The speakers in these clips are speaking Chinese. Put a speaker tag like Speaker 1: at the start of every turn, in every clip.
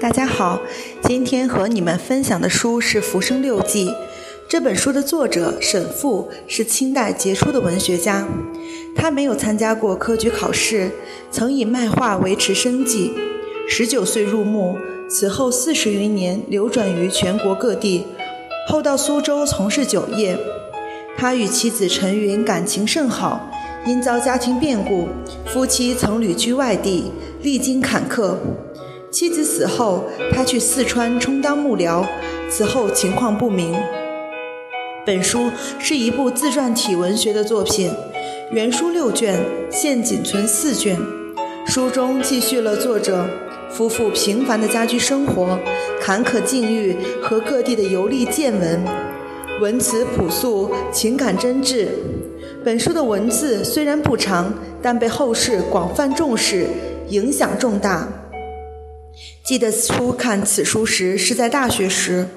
Speaker 1: 大家好，今天和你们分享的书是《浮生六记》。这本书的作者沈复是清代杰出的文学家，他没有参加过科举考试，曾以卖画维持生计。十九岁入幕，此后四十余年流转于全国各地，后到苏州从事酒业。他与妻子陈云感情甚好，因遭家庭变故，夫妻曾旅居外地，历经坎坷。妻子死后，他去四川充当幕僚，此后情况不明。本书是一部自传体文学的作品，原书六卷，现仅存四卷。书中记叙了作者夫妇平凡的家居生活、坎坷境遇和各地的游历见闻，文辞朴素，情感真挚。本书的文字虽然不长，但被后世广泛重视，影响重大。记得初看此书时是在大学时，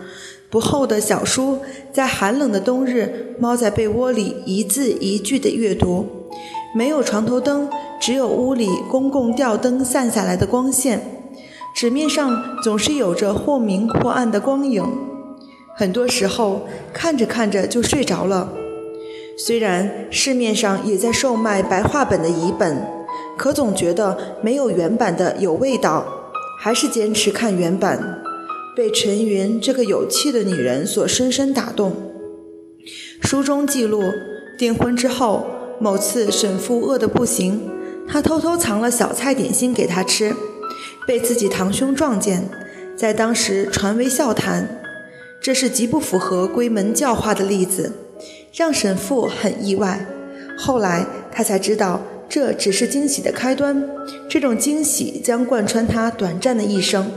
Speaker 1: 不厚的小书，在寒冷的冬日，猫在被窝里一字一句地阅读。没有床头灯，只有屋里公共吊灯散下来的光线，纸面上总是有着或明或暗的光影。很多时候看着看着就睡着了。虽然市面上也在售卖白话本的译本，可总觉得没有原版的有味道。还是坚持看原版，被陈云这个有趣的女人所深深打动。书中记录，订婚之后，某次沈父饿得不行，他偷偷藏了小菜点心给他吃，被自己堂兄撞见，在当时传为笑谈。这是极不符合闺门教化的例子，让沈父很意外。后来他才知道。这只是惊喜的开端，这种惊喜将贯穿他短暂的一生。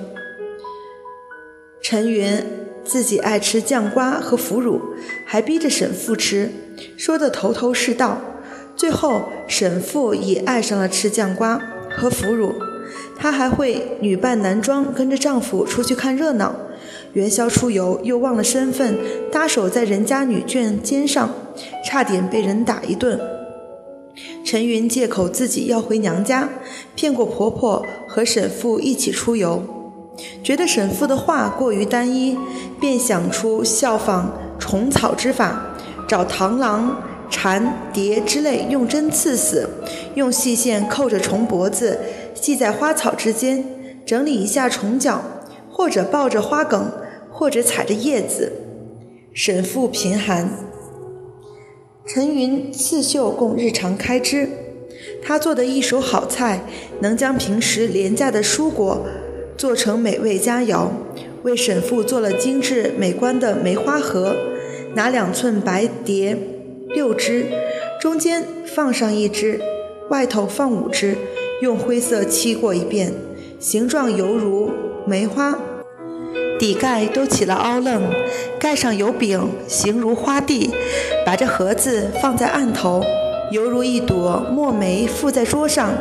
Speaker 1: 陈云自己爱吃酱瓜和腐乳，还逼着沈父吃，说的头头是道。最后，沈父也爱上了吃酱瓜和腐乳，她还会女扮男装跟着丈夫出去看热闹。元宵出游又忘了身份，搭手在人家女眷肩上，差点被人打一顿。陈云借口自己要回娘家，骗过婆婆和沈父一起出游，觉得沈父的话过于单一，便想出效仿虫草之法，找螳螂、蝉、蝶之类用针刺死，用细线扣着虫脖子，系在花草之间，整理一下虫脚，或者抱着花梗，或者踩着叶子。沈父贫寒。陈云刺绣供日常开支，他做的一手好菜，能将平时廉价的蔬果做成美味佳肴。为沈父做了精致美观的梅花盒，拿两寸白蝶六只，中间放上一只，外头放五只，用灰色漆过一遍，形状犹如梅花。底盖都起了凹楞，盖上有柄，形如花蒂。把这盒子放在案头，犹如一朵墨梅附在桌上。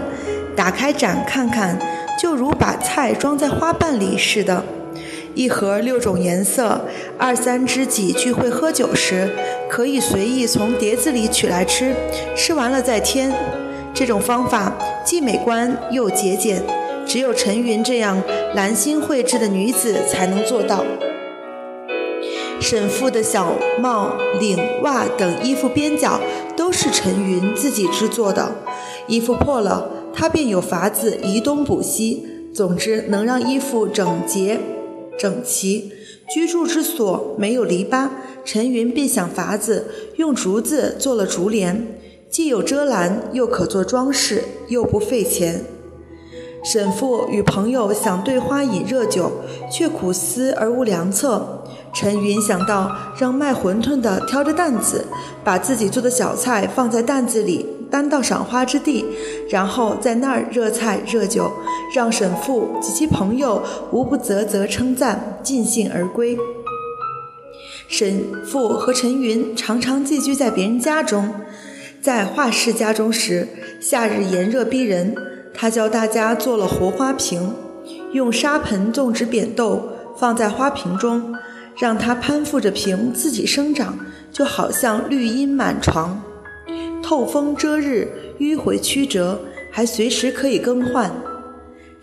Speaker 1: 打开盏看看，就如把菜装在花瓣里似的。一盒六种颜色，二三知己聚会喝酒时，可以随意从碟子里取来吃，吃完了再添。这种方法既美观又节俭。只有陈云这样兰心蕙质的女子才能做到。沈父的小帽、领、袜等衣服边角都是陈云自己制作的。衣服破了，他便有法子移东补西，总之能让衣服整洁、整齐。居住之所没有篱笆，陈云便想法子用竹子做了竹帘，既有遮拦，又可做装饰，又不费钱。沈父与朋友想对花饮热酒，却苦思而无良策。陈云想到让卖馄饨的挑着担子，把自己做的小菜放在担子里，担到赏花之地，然后在那儿热菜热酒，让沈父及其朋友无不啧啧称赞，尽兴而归。沈父和陈云常常寄居在别人家中，在画室家中时，夏日炎热逼人。他教大家做了活花瓶，用沙盆种植扁豆，放在花瓶中，让它攀附着瓶自己生长，就好像绿荫满床，透风遮日，迂回曲折，还随时可以更换。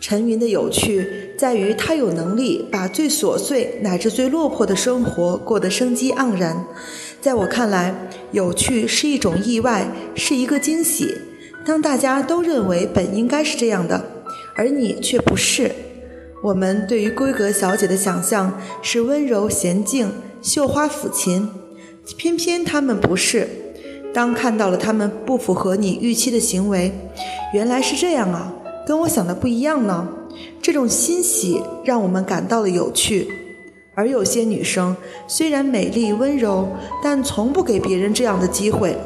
Speaker 1: 陈云的有趣在于他有能力把最琐碎乃至最落魄的生活过得生机盎然。在我看来，有趣是一种意外，是一个惊喜。当大家都认为本应该是这样的，而你却不是。我们对于闺阁小姐的想象是温柔娴静、绣花抚琴，偏偏她们不是。当看到了她们不符合你预期的行为，原来是这样啊，跟我想的不一样呢。这种欣喜让我们感到了有趣。而有些女生虽然美丽温柔，但从不给别人这样的机会。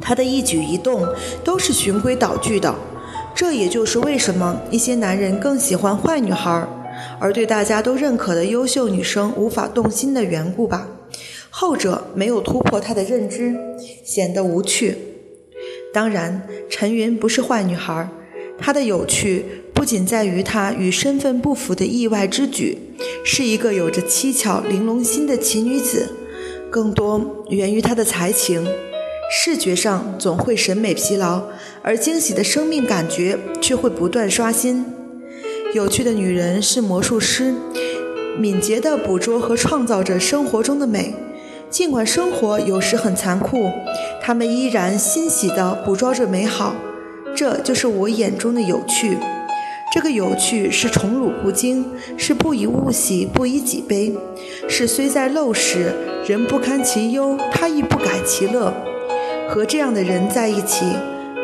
Speaker 1: 她的一举一动都是循规蹈矩的。这也就是为什么一些男人更喜欢坏女孩，而对大家都认可的优秀女生无法动心的缘故吧。后者没有突破他的认知，显得无趣。当然，陈云不是坏女孩，她的有趣不仅在于她与身份不符的意外之举，是一个有着七巧玲珑心的奇女子，更多源于她的才情。视觉上总会审美疲劳，而惊喜的生命感觉却会不断刷新。有趣的女人是魔术师，敏捷地捕捉和创造着生活中的美。尽管生活有时很残酷，她们依然欣喜地捕捉着美好。这就是我眼中的有趣。这个有趣是宠辱不惊，是不以物喜，不以己悲，是虽在陋室，人不堪其忧，他亦不改其乐。和这样的人在一起，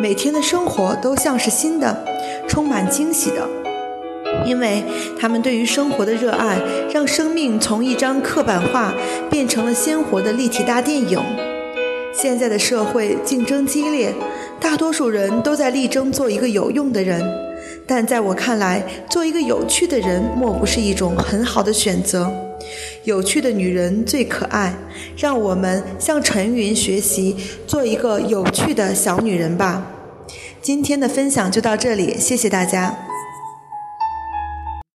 Speaker 1: 每天的生活都像是新的，充满惊喜的，因为他们对于生活的热爱，让生命从一张刻板画变成了鲜活的立体大电影。现在的社会竞争激烈，大多数人都在力争做一个有用的人，但在我看来，做一个有趣的人，莫不是一种很好的选择。有趣的女人最可爱，让我们向陈云学习，做一个有趣的小女人吧。今天的分享就到这里，谢谢大家。